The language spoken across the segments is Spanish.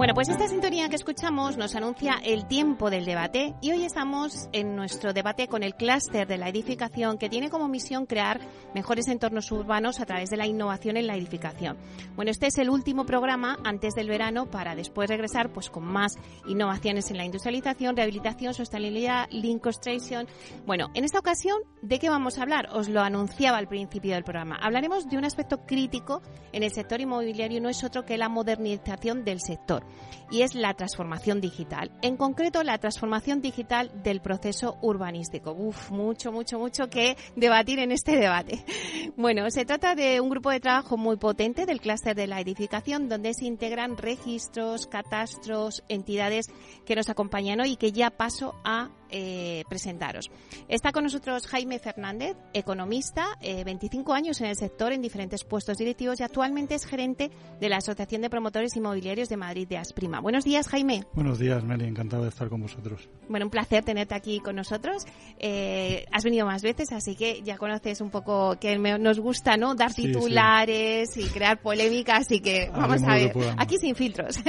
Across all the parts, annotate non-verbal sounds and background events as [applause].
Bueno, pues esta sintonía que escuchamos nos anuncia el tiempo del debate y hoy estamos en nuestro debate con el clúster de la edificación que tiene como misión crear mejores entornos urbanos a través de la innovación en la edificación. Bueno, este es el último programa antes del verano para después regresar pues con más innovaciones en la industrialización, rehabilitación, sostenibilidad, link construction. Bueno, en esta ocasión, ¿de qué vamos a hablar? Os lo anunciaba al principio del programa. Hablaremos de un aspecto crítico en el sector inmobiliario, no es otro que la modernización del sector y es la transformación digital. En concreto, la transformación digital del proceso urbanístico. Uf, mucho, mucho, mucho que debatir en este debate. [laughs] Bueno, se trata de un grupo de trabajo muy potente del clúster de la edificación donde se integran registros, catastros, entidades que nos acompañan hoy y que ya paso a eh, presentaros. Está con nosotros Jaime Fernández, economista, 25 eh, años en el sector en diferentes puestos directivos y actualmente es gerente de la Asociación de Promotores Inmobiliarios de Madrid de Asprima. Buenos días, Jaime. Buenos días, Meli. Encantado de estar con vosotros. Bueno, un placer tenerte aquí con nosotros. Eh, has venido más veces, así que ya conoces un poco que nos gusta, ¿no? Dar titulares y crear polémicas, así que vamos a ver. Aquí sin filtros.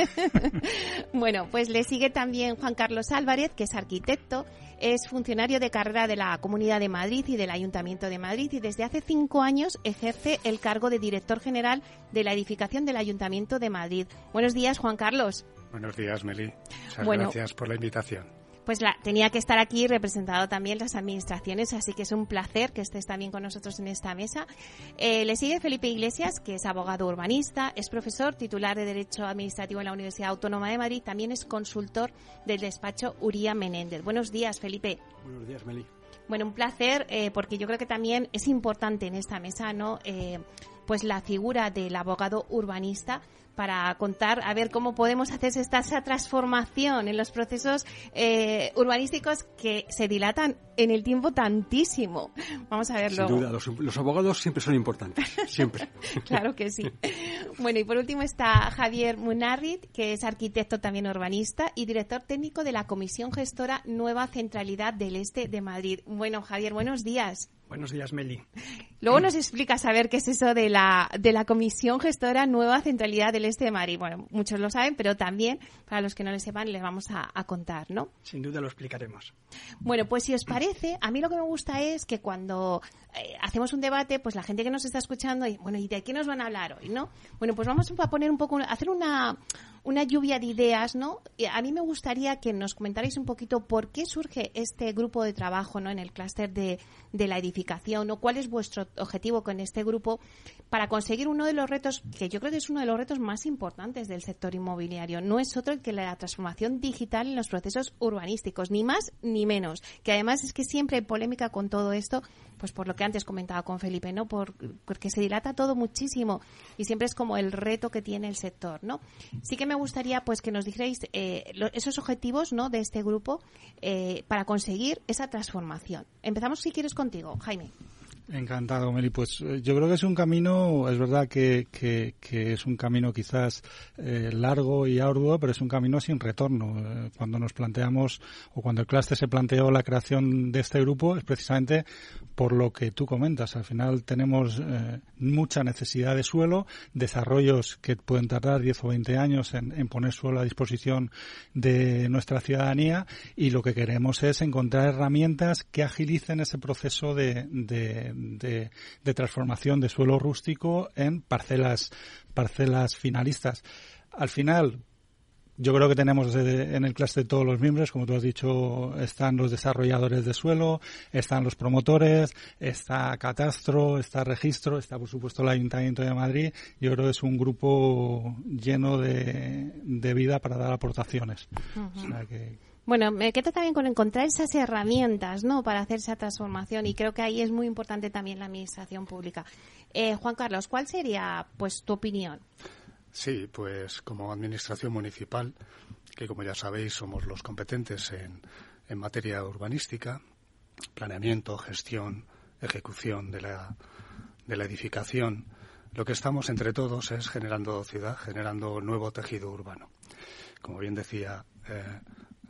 [laughs] bueno, pues le sigue también Juan Carlos Álvarez, que es arquitecto es funcionario de carrera de la Comunidad de Madrid y del Ayuntamiento de Madrid y desde hace cinco años ejerce el cargo de director general de la edificación del Ayuntamiento de Madrid. Buenos días, Juan Carlos. Buenos días, Meli. Muchas gracias por la invitación pues la, tenía que estar aquí representado también las administraciones, así que es un placer que estés también con nosotros en esta mesa. Eh, le sigue Felipe Iglesias, que es abogado urbanista, es profesor titular de Derecho Administrativo en la Universidad Autónoma de Madrid, también es consultor del despacho Uría Menéndez. Buenos días, Felipe. Buenos días, Meli. Bueno, un placer, eh, porque yo creo que también es importante en esta mesa, ¿no? Eh, pues la figura del abogado urbanista para contar a ver cómo podemos hacer esta, esa transformación en los procesos eh, urbanísticos que se dilatan en el tiempo tantísimo. Vamos a verlo. Sin duda, los, abogados siempre son importantes, siempre. [laughs] claro que sí. Bueno, y por último está Javier Munarrit, que es arquitecto también urbanista y director técnico de la Comisión Gestora Nueva Centralidad del Este de Madrid. Bueno, Javier, buenos días. Buenos días, Meli. Luego nos explica saber qué es eso de la, de la Comisión Gestora Nueva Centralidad del Este de Madrid. Bueno, muchos lo saben, pero también, para los que no lo sepan, les vamos a, contar, ¿no? Sin duda lo explicaremos. Bueno, pues si os parece, a mí lo que me gusta es que cuando eh, hacemos un debate, pues la gente que nos está escuchando, y bueno, ¿y de qué nos van a hablar hoy, no? Bueno, pues vamos a poner un poco, hacer una, una lluvia de ideas, ¿no? a mí me gustaría que nos comentarais un poquito por qué surge este grupo de trabajo, ¿no? En el clúster de, de la edificación, o cuál es vuestro objetivo con este grupo para conseguir uno de los retos, que yo creo que es uno de los retos más importantes del sector inmobiliario. No es otro que la transformación digital en los procesos urbanísticos, ni más ni menos. Que además es que siempre hay polémica con todo esto, pues por lo que antes comentaba con Felipe, ¿no? Por, porque se dilata todo muchísimo y siempre es como el reto que tiene el sector, ¿no? Sí que gustaría pues que nos dijerais eh, esos objetivos, ¿no? De este grupo eh, para conseguir esa transformación. Empezamos si quieres contigo, Jaime. Encantado, Meli. Pues eh, yo creo que es un camino, es verdad que, que, es un camino quizás eh, largo y arduo, pero es un camino sin retorno. Eh, cuando nos planteamos, o cuando el clúster se planteó la creación de este grupo, es precisamente por lo que tú comentas. Al final tenemos mucha necesidad de suelo, desarrollos que pueden tardar 10 o 20 años en, en poner suelo a disposición de nuestra ciudadanía y lo que queremos es encontrar herramientas que agilicen ese proceso de, de de, transformación de suelo rústico en parcelas, parcelas finalistas. Al final, yo creo que tenemos en el de todos los miembros, como tú has dicho, están los desarrolladores de suelo, están los promotores, está Catastro, está Registro, está por supuesto el Ayuntamiento de Madrid. Yo creo que es un grupo lleno de, vida para dar aportaciones. Bueno, me quedo también con encontrar esas herramientas, ¿no? Para hacer esa transformación y creo que ahí es muy importante también la administración pública. Eh, Juan Carlos, ¿cuál sería, pues, tu opinión? Sí, pues como administración municipal, que como ya sabéis somos los competentes en, en materia urbanística, planeamiento, gestión, ejecución de la, de la edificación, lo que estamos entre todos es generando ciudad, generando nuevo tejido urbano. Como bien decía eh,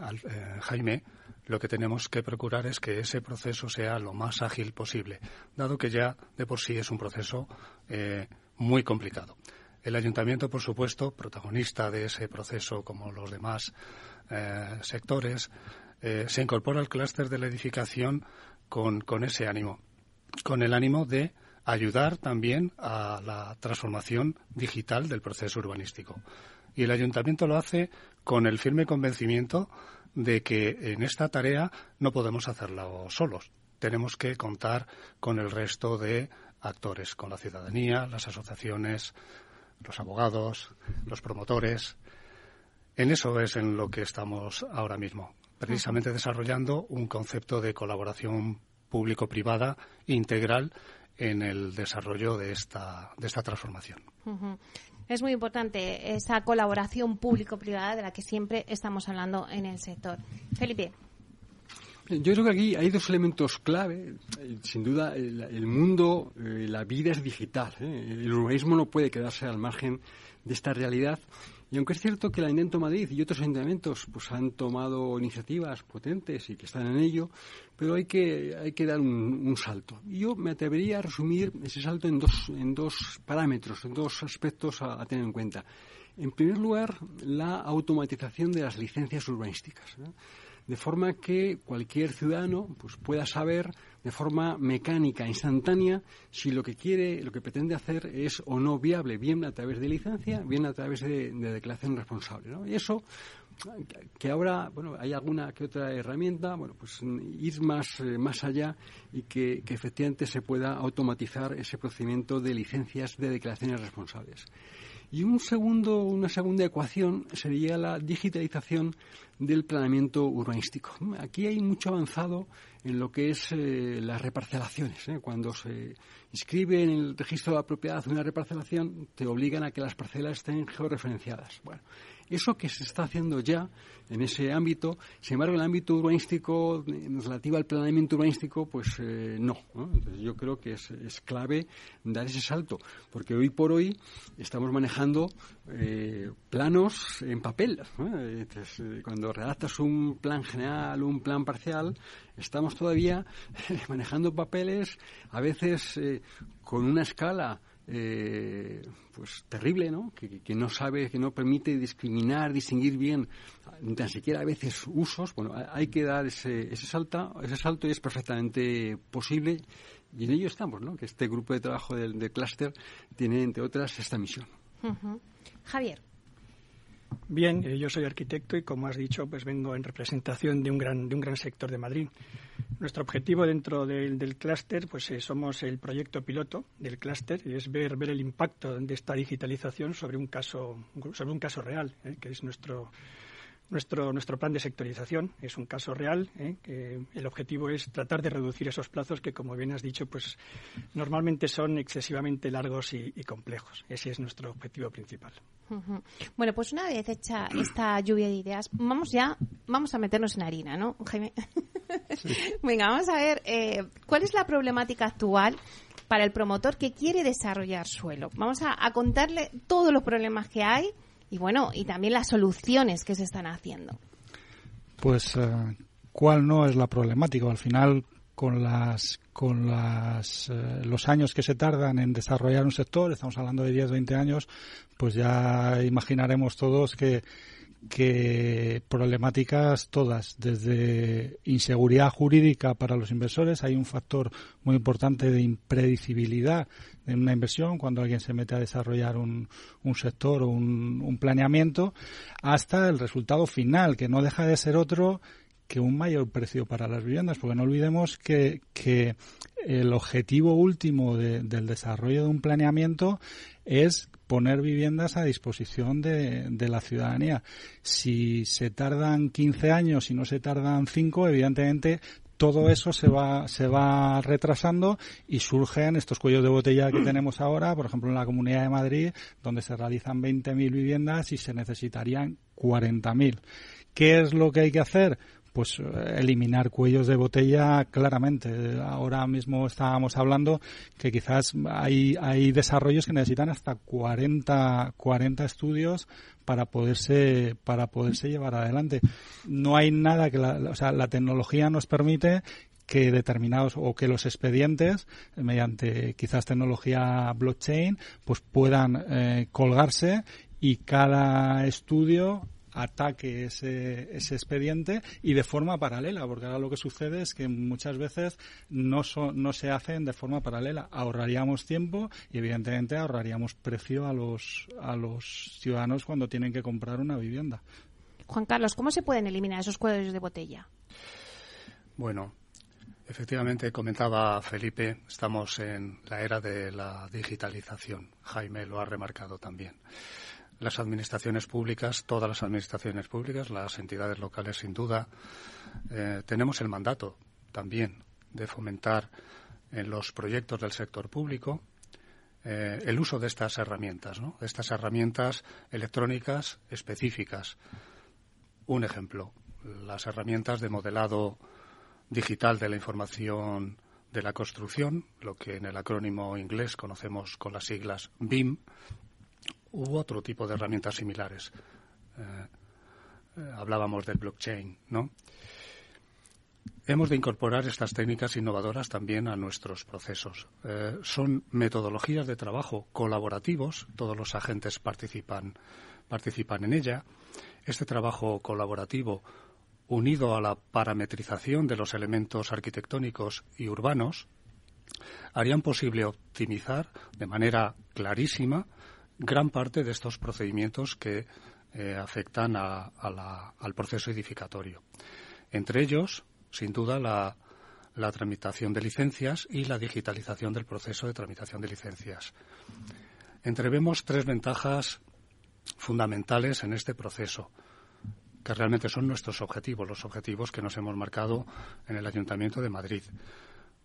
eh, Jaime, Lo que tenemos que procurar es que ese proceso sea lo más ágil posible, dado que ya de por sí es un proceso eh, muy complicado. El ayuntamiento, por supuesto, protagonista de ese proceso como los demás eh, sectores, se incorpora al clúster de la edificación con ese ánimo, con el ánimo de ayudar también a la transformación digital del proceso urbanístico. Y el ayuntamiento lo hace con el firme convencimiento de que en esta tarea no podemos hacerlo solos. Tenemos que contar con el resto de actores, con la ciudadanía, las asociaciones, los abogados, los promotores. En eso es en lo que estamos ahora mismo, precisamente desarrollando un concepto de colaboración público-privada integral en el desarrollo de esta, de esta transformación. Es muy importante esa colaboración público-privada de la que siempre estamos hablando en el sector. Felipe. Yo creo que aquí hay dos elementos clave. Sin duda, el, mundo, eh, la vida es digital. ¿eh? El urbanismo no puede quedarse al margen de esta realidad. Y aunque es cierto que el Ayuntamiento Madrid y otros ayuntamientos pues han tomado iniciativas potentes y que están en ello, pero hay que, hay que dar un, salto. Y yo me atrevería a resumir ese salto en dos, en dos parámetros, en dos aspectos a, tener en cuenta. En primer lugar, la automatización de las licencias urbanísticas. De forma que cualquier ciudadano pues, pueda saber de forma mecánica, instantánea, si lo que quiere, lo que pretende hacer es o no viable, bien a través de licencia, bien a través de, de declaración responsable. Y eso que ahora bueno hay alguna que otra herramienta bueno pues ir más eh, más allá y que, efectivamente se pueda automatizar ese procedimiento de licencias de declaraciones responsables y un segundo, una segunda ecuación sería la digitalización del planeamiento urbanístico. Aquí hay mucho avanzado en lo que es eh, las reparcelaciones. ¿eh? Cuando se inscribe en el registro de la propiedad una reparcelación, te obligan a que las parcelas estén georreferenciadas. Bueno, eso que se está haciendo ya en ese ámbito, sin embargo, el ámbito urbanístico, relativo al planeamiento urbanístico, pues eh, no. Entonces, yo creo que es, clave dar ese salto, porque hoy por hoy estamos manejando eh, planos en papel. eh, cuando redactas un plan general, un plan parcial, estamos todavía [laughs] manejando papeles, a veces eh, con una escala eh, pues terrible, ¿no? Que, que, no sabe, que no permite discriminar, distinguir bien, ni tan siquiera a veces usos. Bueno, hay que dar ese, ese, salta, ese salto y es perfectamente posible. Y en ello estamos, ¿no? Que este grupo de trabajo del, del clúster tiene, entre otras, esta misión. Uh -huh. Javier. Bien, eh, yo soy arquitecto y como has dicho, pues vengo en representación de un gran, de un gran sector de Madrid. Nuestro objetivo dentro del, del clúster, pues eh, somos el proyecto piloto del clúster y es ver, ver el impacto de esta digitalización sobre un caso, sobre un caso real, eh, que es nuestro, nuestro, nuestro plan de sectorización es un caso real. ¿eh? Que el objetivo es tratar de reducir esos plazos que, como bien has dicho, pues normalmente son excesivamente largos y, complejos. Ese es nuestro objetivo principal. Bueno, pues una vez hecha esta lluvia de ideas, vamos ya, vamos a meternos en harina, ¿no, Jaime? [laughs] [laughs] Venga, vamos a ver eh, cuál es la problemática actual para el promotor que quiere desarrollar suelo. Vamos a, contarle todos los problemas que hay y bueno, y también las soluciones que se están haciendo. Pues, uh, ¿cuál no es la problemática? Al final, con las con las, eh, los años que se tardan en desarrollar un sector, estamos hablando de 10, 20 años, pues ya imaginaremos todos que, que problemáticas todas, desde inseguridad jurídica para los inversores, hay un factor muy importante de impredecibilidad en una inversión cuando alguien se mete a desarrollar un, un sector o un, un planeamiento, hasta el resultado final, que no deja de ser otro que un mayor precio para las viviendas, porque no olvidemos que, el objetivo último de, del desarrollo de un planeamiento es poner viviendas a disposición de, la ciudadanía. Si se tardan 15 años y no se tardan 5, evidentemente todo eso se va, se va retrasando y surgen estos cuellos de botella que tenemos ahora, por ejemplo en la Comunidad de Madrid, donde se realizan 20.000 viviendas y se necesitarían 40.000. ¿Qué es lo que hay que hacer? Pues eliminar cuellos de botella claramente. Ahora mismo estábamos hablando que quizás hay, hay desarrollos que necesitan hasta 40, 40 estudios para poderse para poderse llevar adelante. No hay nada que la, o sea, la tecnología nos permite que determinados o que los expedientes mediante quizás tecnología blockchain pues puedan eh, colgarse y cada estudio ataque ese, ese expediente y de forma paralela, porque ahora lo que sucede es que muchas veces no, no se hacen de forma paralela. Ahorraríamos tiempo y evidentemente ahorraríamos precio a los, a los ciudadanos cuando tienen que comprar una vivienda. Juan Carlos, ¿cómo se pueden eliminar esos cuadros de botella? Bueno, efectivamente comentaba Felipe, estamos en la era de la digitalización. Jaime lo ha remarcado también las administraciones públicas, todas las administraciones públicas, las entidades locales sin duda, eh, tenemos el mandato también de fomentar en los proyectos del sector público eh, el uso de estas herramientas, ¿no? estas herramientas electrónicas específicas. Un ejemplo, las herramientas de modelado digital de la información de la construcción, lo que en el acrónimo inglés conocemos con las siglas BIM, u otro tipo de herramientas similares. Eh, eh, hablábamos del blockchain, ¿no? Hemos de incorporar estas técnicas innovadoras también a nuestros procesos. Eh, son metodologías de trabajo colaborativos, todos los agentes participan, participan en ella. Este trabajo colaborativo, unido a la parametrización de los elementos arquitectónicos y urbanos, harían posible optimizar de manera clarísima gran parte de estos procedimientos que eh, afectan al proceso edificatorio. Entre ellos, sin duda, la, tramitación de licencias y la digitalización del proceso de tramitación de licencias. Entrevemos tres ventajas fundamentales en este proceso, que realmente son nuestros objetivos, los objetivos que nos hemos marcado en el Ayuntamiento de Madrid.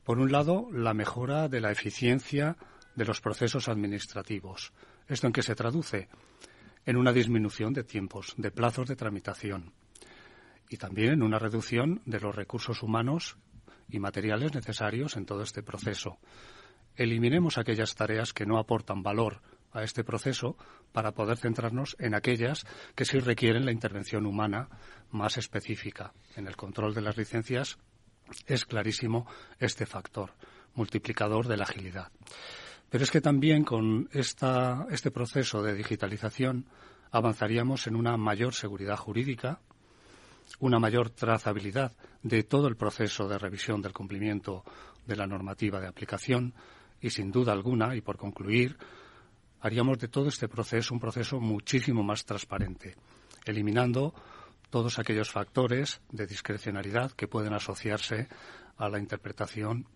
Por un lado, la mejora de la eficiencia de los procesos administrativos. ¿Esto en qué se traduce? En una disminución de tiempos, de plazos de tramitación y también en una reducción de los recursos humanos y materiales necesarios en todo este proceso. Eliminemos aquellas tareas que no aportan valor a este proceso para poder centrarnos en aquellas que sí requieren la intervención humana más específica. En el control de las licencias es clarísimo este factor multiplicador de la agilidad. Pero es que también con este proceso de digitalización avanzaríamos en una mayor seguridad jurídica, una mayor trazabilidad de todo el proceso de revisión del cumplimiento de la normativa de aplicación y, sin duda alguna, y por concluir, haríamos de todo este proceso un proceso muchísimo más transparente, eliminando todos aquellos factores de discrecionalidad que pueden asociarse a la interpretación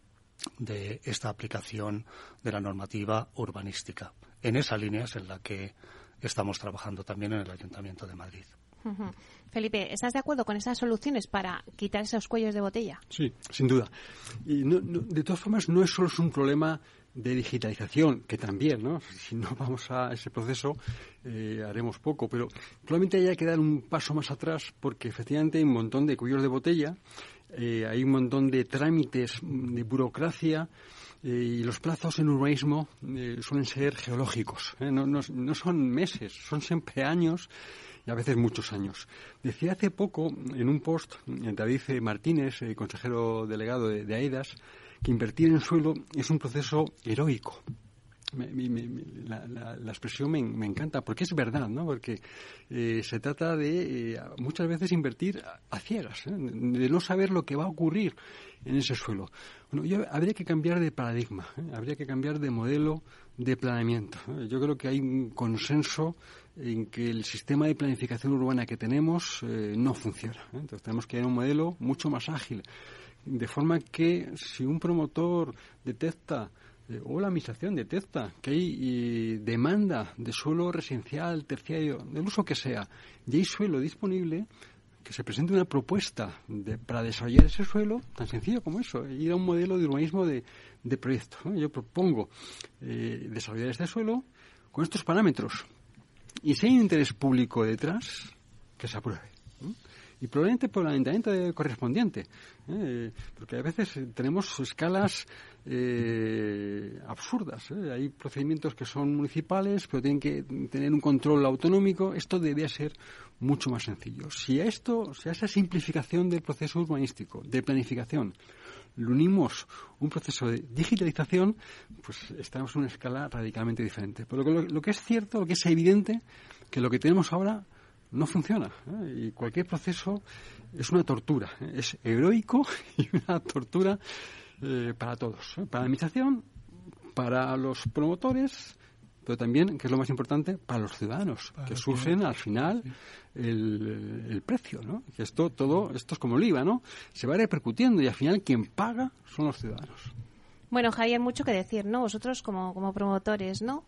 de esta aplicación de la normativa urbanística. En esa línea es en la que estamos trabajando también en el Ayuntamiento de Madrid. Felipe, ¿estás de acuerdo con esas soluciones para quitar esos cuellos de botella? Sí, sin duda. Y de todas formas, no es solo un problema de digitalización, que también, ¿no? Si no vamos a ese proceso, eh, haremos poco. Pero probablemente haya que dar un paso más atrás, porque efectivamente hay un montón de cuellos de botella eh, hay un montón de trámites de burocracia eh, y los plazos en urbanismo eh, suelen ser geológicos. No, no, son meses, son siempre años y a veces muchos años. Decía hace poco en un post David Martínez, consejero delegado de, de AEDAS, que invertir en suelo es un proceso heroico la, expresión me, encanta porque es verdad, ¿no? Porque eh, se trata de eh, muchas veces invertir a, ciegas, ¿eh? de no saber lo que va a ocurrir en ese suelo. Bueno, habría que cambiar de paradigma, habría que cambiar de modelo de planeamiento. Yo creo que hay un consenso en que el sistema de planificación urbana que tenemos no funciona. Entonces tenemos que ir a un modelo mucho más ágil, de forma que si un promotor detecta o la Administración detecta que hay eh, demanda de suelo residencial, terciario, del uso que sea, y hay suelo disponible, que se presente una propuesta para desarrollar ese suelo, tan sencillo como eso, ir a un modelo de urbanismo de, proyecto. Yo propongo eh, desarrollar este suelo con estos parámetros. Y si hay interés público detrás, que se apruebe. y probablemente por el ayuntamiento correspondiente. ¿eh? Porque a veces tenemos escalas eh, absurdas. ¿eh? Hay procedimientos que son municipales, pero tienen que tener un control autonómico. Esto debería ser mucho más sencillo. Si a esto, si a esa simplificación del proceso urbanístico, de planificación, le unimos un proceso de digitalización, pues estamos en una escala radicalmente diferente. Pero lo, que es cierto, lo que es evidente, que lo que tenemos ahora no funciona. ¿eh? Y cualquier proceso es una tortura. ¿eh? Es heroico [laughs] y una tortura eh, para todos. Para la administración, para los promotores, pero también, que es lo más importante, para los ciudadanos, que sufren al final el, el, precio, ¿no? Que esto, todo, esto es como el IVA, ¿no? Se va repercutiendo y al final quien paga son los ciudadanos. Bueno, Javier, mucho que decir, ¿no? Vosotros como, como promotores, ¿no?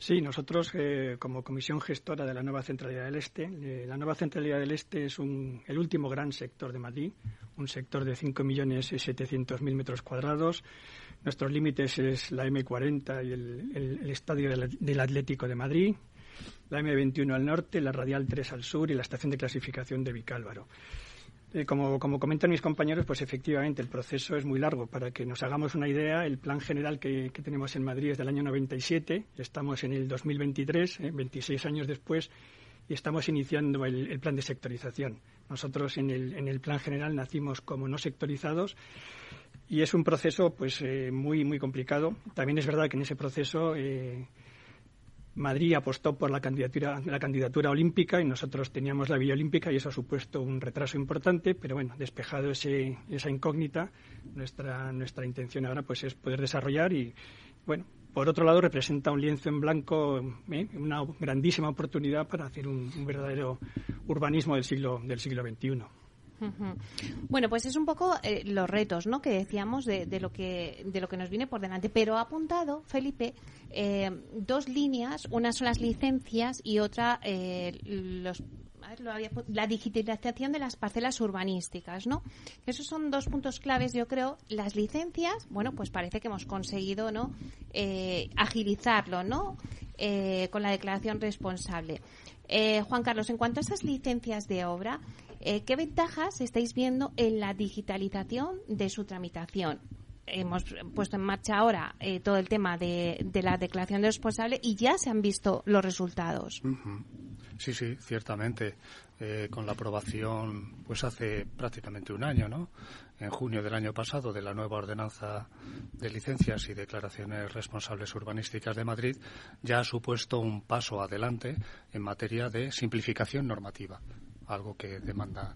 Sí, nosotros eh, como comisión gestora de la nueva Centralidad del Este, eh, la nueva Centralidad del Este es un, el último gran sector de Madrid, un sector de 5.700.000 metros cuadrados. Nuestros límites es la M40 y el, estadio del, Atlético de Madrid, la M21 al norte, la Radial 3 al sur y la estación de clasificación de Vicálvaro. Eh, como, comentan mis compañeros, pues efectivamente el proceso es muy largo. Para que nos hagamos una idea, el plan general que, tenemos en Madrid es del año 97, estamos en el 2023, 26 eh, años después, y estamos iniciando el, plan de sectorización. Nosotros en el, en el, plan general nacimos como no sectorizados y es un proceso pues eh, muy muy complicado. También es verdad que en ese proceso Madrid apostó por la candidatura, la candidatura olímpica y nosotros teníamos la vía olímpica y eso ha supuesto un retraso importante, pero bueno, despejado ese, esa incógnita, nuestra, nuestra intención ahora pues es poder desarrollar y, bueno, por otro lado representa un lienzo en blanco, ¿eh? una grandísima oportunidad para hacer un, un verdadero urbanismo del siglo, del siglo XXI. Bueno, pues es un poco eh, los retos, ¿no? Que decíamos de, lo que de lo que nos viene por delante. Pero ha apuntado Felipe eh, dos líneas, una son las licencias y otra eh, los la digitalización de las parcelas urbanísticas, ¿no? Esos son dos puntos claves, yo creo. Las licencias, bueno, pues parece que hemos conseguido, ¿no? agilizarlo, ¿no? con la declaración responsable. Juan Carlos, en cuanto a esas licencias de obra, eh, ¿Qué ventajas estáis viendo en la digitalización de su tramitación? Hemos puesto en marcha ahora eh, todo el tema de, la declaración de responsable y ya se han visto los resultados. Sí, sí, ciertamente. Eh, con la aprobación, pues hace prácticamente un año, ¿no? En junio del año pasado, de la nueva ordenanza de licencias y declaraciones responsables urbanísticas de Madrid, ya ha supuesto un paso adelante en materia de simplificación normativa algo que demanda,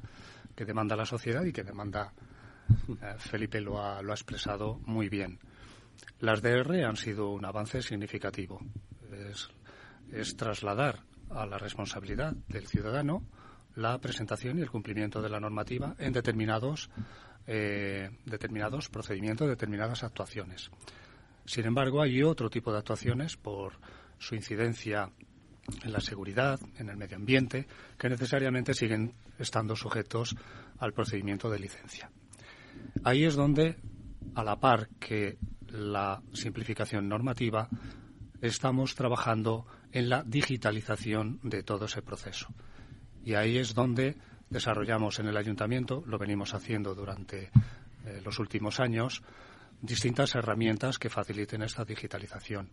que demanda la sociedad y que demanda eh, Felipe lo ha, lo ha expresado muy bien. Las DR han sido un avance significativo. Es, trasladar a la responsabilidad del ciudadano la presentación y el cumplimiento de la normativa en determinados, eh, determinados procedimientos, determinadas actuaciones. Sin embargo, hay otro tipo de actuaciones por su incidencia en la seguridad, en el medio ambiente, que necesariamente siguen estando sujetos al procedimiento de licencia. Ahí es donde, a la par que la simplificación normativa, estamos trabajando en la digitalización de todo ese proceso. Y ahí es donde desarrollamos en el ayuntamiento, lo venimos haciendo durante eh, los últimos años, distintas herramientas que faciliten esta digitalización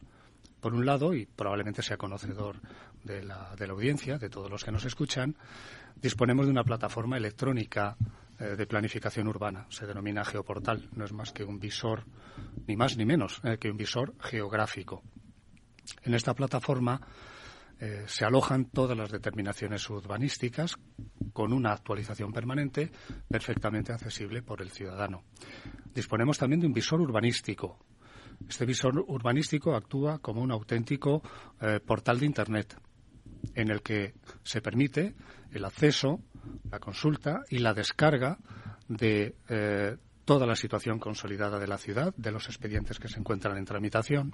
por un lado, y probablemente sea conocedor de la, audiencia, de todos los que nos escuchan, disponemos de una plataforma electrónica eh, de planificación urbana. Se denomina Geoportal. No es más que un visor, ni más ni menos, eh, que un visor geográfico. En esta plataforma eh, se alojan todas las determinaciones urbanísticas con una actualización permanente perfectamente accesible por el ciudadano. Disponemos también de un visor urbanístico este visor urbanístico actúa como un auténtico eh, portal de Internet en el que se permite el acceso, la consulta y la descarga de eh, toda la situación consolidada de la ciudad, de los expedientes que se encuentran en tramitación.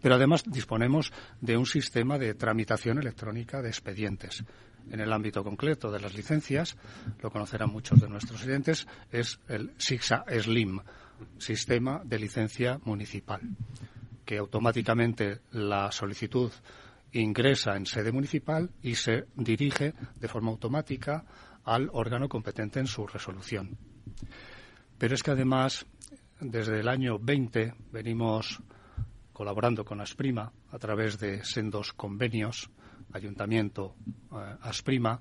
Pero además disponemos de un sistema de tramitación electrónica de expedientes. En el ámbito concreto de las licencias, lo conocerán muchos de nuestros oyentes, es el SIGSA Slim, sistema de licencia municipal, que automáticamente la solicitud ingresa en sede municipal y se dirige de forma automática al órgano competente en su resolución. Pero es que además, desde el año 20 venimos colaborando con Asprima a través de sendos convenios, Ayuntamiento eh, Asprima,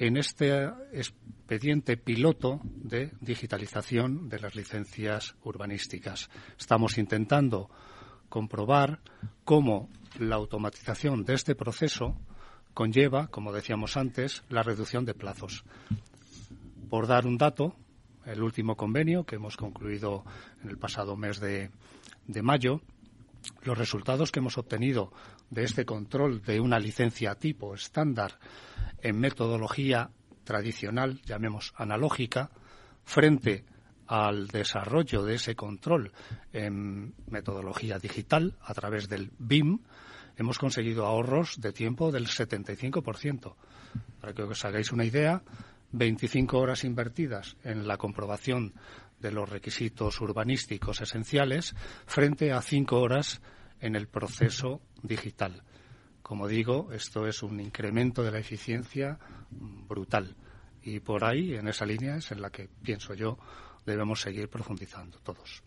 en este expediente piloto de digitalización de las licencias urbanísticas. Estamos intentando comprobar cómo la automatización de este proceso conlleva, como decíamos antes, la reducción de plazos. Por dar un dato, el último convenio que hemos concluido en el pasado mes de, mayo, los resultados que hemos obtenido de este control de una licencia tipo estándar en metodología tradicional, llamemos analógica, frente al desarrollo de ese control en metodología digital a través del BIM, hemos conseguido ahorros de tiempo del 75%. Para que os hagáis una idea, 25 horas invertidas en la comprobación de los requisitos urbanísticos esenciales frente a 5 horas en el proceso digital. Como digo, esto es un incremento de la eficiencia brutal. Y por ahí, en esa línea, es en la que pienso yo debemos seguir profundizando todos.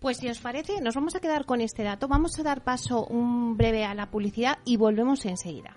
Pues si os parece, nos vamos a quedar con este dato. Vamos a dar paso un breve a la publicidad y volvemos enseguida.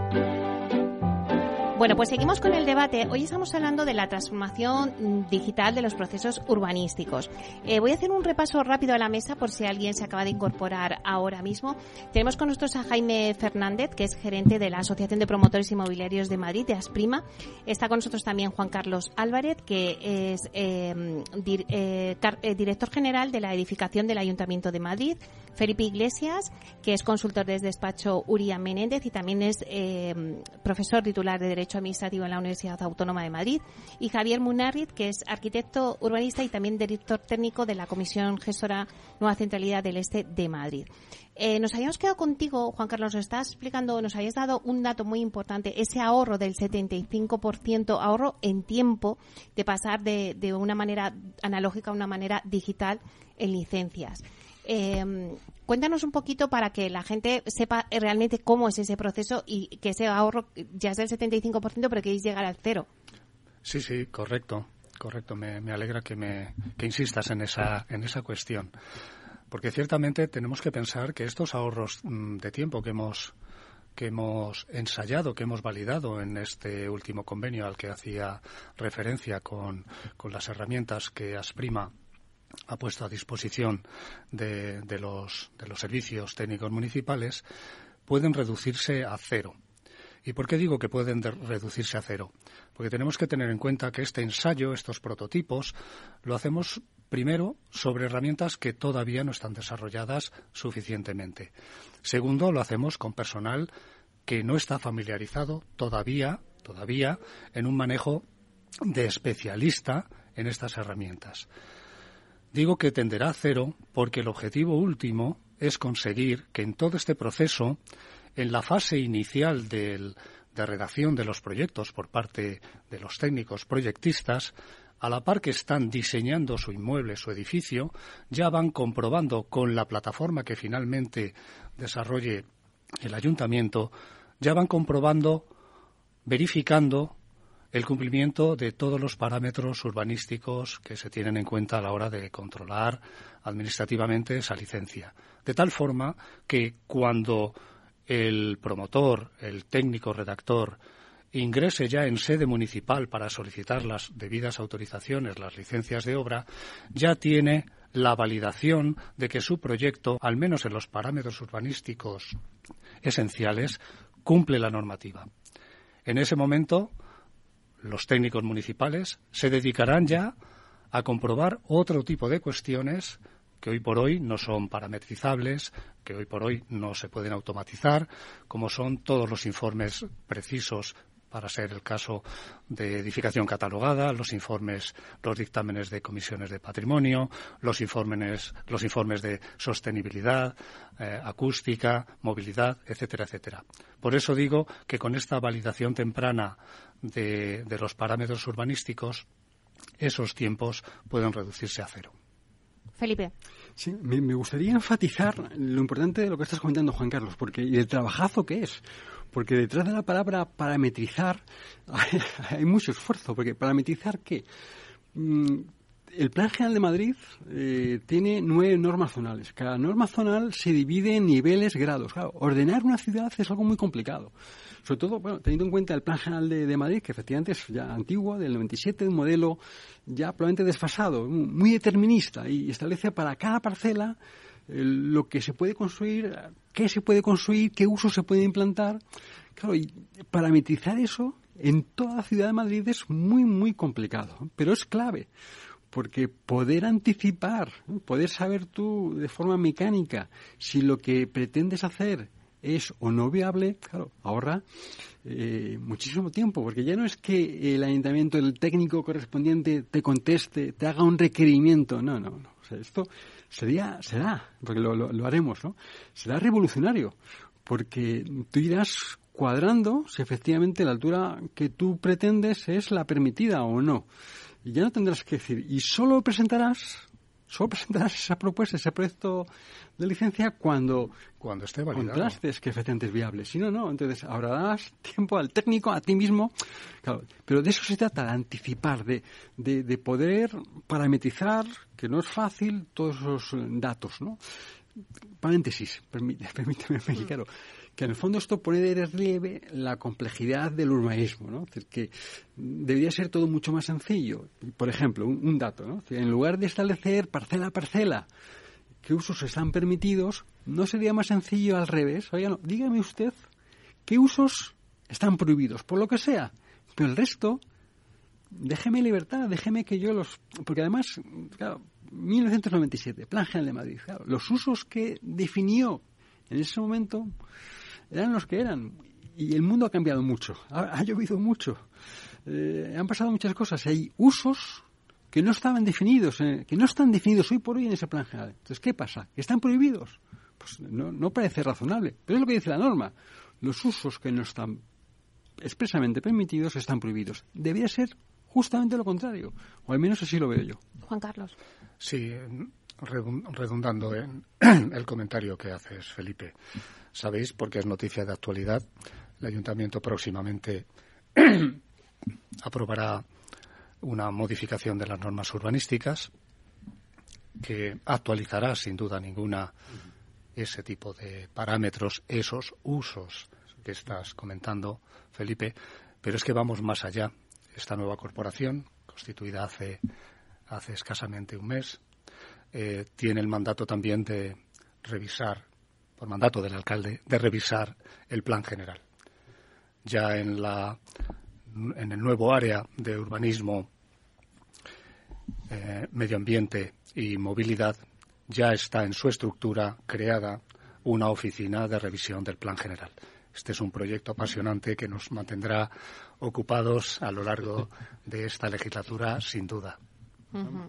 Bueno, pues seguimos con el debate. Hoy estamos hablando de la transformación digital de los procesos urbanísticos. Eh, voy a hacer un repaso rápido a la mesa por si alguien se acaba de incorporar ahora mismo. Tenemos con nosotros a Jaime Fernández, que es gerente de la Asociación de Promotores Inmobiliarios de Madrid, de Asprima. Está con nosotros también Juan Carlos Álvarez, que es eh, eh, director general de la edificación del Ayuntamiento de Madrid. Felipe Iglesias, que es consultor desde despacho Uria Menéndez y también es profesor titular de Derecho Administrativo en la Universidad Autónoma de Madrid, y Javier Munarrit, que es arquitecto urbanista y también director técnico de la Comisión Gestora Nueva Centralidad del Este de Madrid. Eh, nos habíamos quedado contigo, Juan Carlos, nos estás explicando, nos habías dado un dato muy importante, ese ahorro del 75%, ahorro en tiempo de pasar de, de una manera analógica a una manera digital en licencias. Eh, cuéntanos un poquito para que la gente sepa realmente cómo es ese proceso y que ese ahorro ya es del 75%, pero queréis llegar al cero. Sí, sí, correcto, correcto. Me, alegra que, me, que insistas en esa, en esa cuestión. Porque ciertamente tenemos que pensar que estos ahorros mm, de tiempo que hemos que hemos ensayado, que hemos validado en este último convenio al que hacía referencia con, con las herramientas que Asprima ha puesto a disposición de, los, de los servicios técnicos municipales pueden reducirse a cero. ¿Y por qué digo que pueden reducirse a cero? Porque tenemos que tener en cuenta que este ensayo, estos prototipos, lo hacemos primero sobre herramientas que todavía no están desarrolladas suficientemente. Segundo, lo hacemos con personal que no está familiarizado todavía, todavía en un manejo de especialista en estas herramientas. Digo que tenderá a cero porque el objetivo último es conseguir que en todo este proceso, en la fase inicial de redacción de los proyectos por parte de los técnicos proyectistas, a la par que están diseñando su inmueble, su edificio, ya van comprobando con la plataforma que finalmente desarrolle el ayuntamiento, ya van comprobando, verificando el cumplimiento de todos los parámetros urbanísticos que se tienen en cuenta a la hora de controlar administrativamente esa licencia. De tal forma que cuando el promotor, el técnico redactor, ingrese ya en sede municipal para solicitar las debidas autorizaciones, las licencias de obra, ya tiene la validación de que su proyecto, al menos en los parámetros urbanísticos esenciales, cumple la normativa. En ese momento, los técnicos municipales se dedicarán ya a comprobar otro tipo de cuestiones que hoy por hoy no son parametrizables, que hoy por hoy no se pueden automatizar, como son todos los informes precisos para ser el caso de edificación catalogada, los informes, los dictámenes de comisiones de patrimonio, los informes, los informes de sostenibilidad, eh, acústica, movilidad, etcétera, etcétera. Por eso digo que con esta validación temprana de, los parámetros urbanísticos, esos tiempos pueden reducirse a cero. Felipe. Sí, me, gustaría enfatizar lo importante de lo que estás comentando, Juan Carlos, porque y el trabajazo que es. Porque detrás de la palabra parametrizar [laughs] hay, mucho esfuerzo. Porque parametrizar qué? Mm, el Plan General de Madrid eh, tiene nueve normas zonales. Cada norma zonal se divide en niveles, grados. Claro, ordenar una ciudad es algo muy complicado. Sobre todo, bueno, teniendo en cuenta el Plan General de, Madrid, que efectivamente es ya antiguo, del 97, un modelo ya probablemente desfasado, muy determinista, y establece para cada parcela eh, lo que se puede construir, qué se puede construir, qué uso se puede implantar. Claro, y parametrizar eso en toda la ciudad de Madrid es muy, muy complicado, pero es clave porque poder anticipar, poder saber tú de forma mecánica si lo que pretendes hacer es o no viable, claro, ahorra eh, muchísimo tiempo, porque ya no es que el ayuntamiento, el técnico correspondiente te conteste, te haga un requerimiento, no, no, no. O sea, esto sería, será, porque lo, lo haremos, ¿no? Será revolucionario, porque tú irás cuadrando si efectivamente la altura que tú pretendes es la permitida o no. Y ya no tendrás que decir, y solo presentarás solo presentarás esa propuesta, ese proyecto de licencia cuando, cuando esté validado. contrastes que efectivamente es viable. Si no, no. Entonces, ahorrarás tiempo al técnico, a ti mismo. Claro, pero de eso se trata, de anticipar, de, de, de poder parametrizar, que no es fácil, todos esos datos, ¿no? paréntesis, [laughs] permíteme, claro, que en el fondo esto pone de relieve la complejidad del urbanismo, ¿no? Es que debería ser todo mucho más sencillo. Por ejemplo, un, dato, ¿no? En lugar de establecer parcela a parcela qué usos están permitidos, ¿no sería más sencillo al revés? Oiga, no, dígame usted qué usos están prohibidos, por lo que sea, pero el resto, déjeme libertad, déjeme que yo los... Porque además, claro, 1997, Plan General de Madrid, claro, los usos que definió en ese momento eran los que eran. Y el mundo ha cambiado mucho, ha, llovido mucho, eh, han pasado muchas cosas. Hay usos que no estaban definidos, eh, que no están definidos hoy por hoy en ese plan general. Entonces, ¿qué pasa? ¿Que están prohibidos? Pues no, no parece razonable, pero es lo que dice la norma. Los usos que no están expresamente permitidos están prohibidos. Debería ser justamente lo contrario, o al menos así lo veo yo. Juan Carlos. Sí, redundando en [clears throat] el comentario que haces, Felipe. Sabéis, porque es noticia de actualidad, el ayuntamiento próximamente [clears throat] aprobará una modificación de las normas urbanísticas que actualizará sin duda ninguna ese tipo de parámetros, esos usos que estás comentando, Felipe, pero es que vamos más allá. Esta nueva corporación, constituida hace, hace escasamente un mes, eh, tiene el mandato también de revisar, por mandato del alcalde, de revisar el plan general. Ya en el nuevo área de urbanismo, eh, medio ambiente y movilidad, ya está en su estructura creada una oficina de revisión del plan general. Este es un proyecto apasionante que nos mantendrá ocupados a lo largo de esta legislatura, sin duda.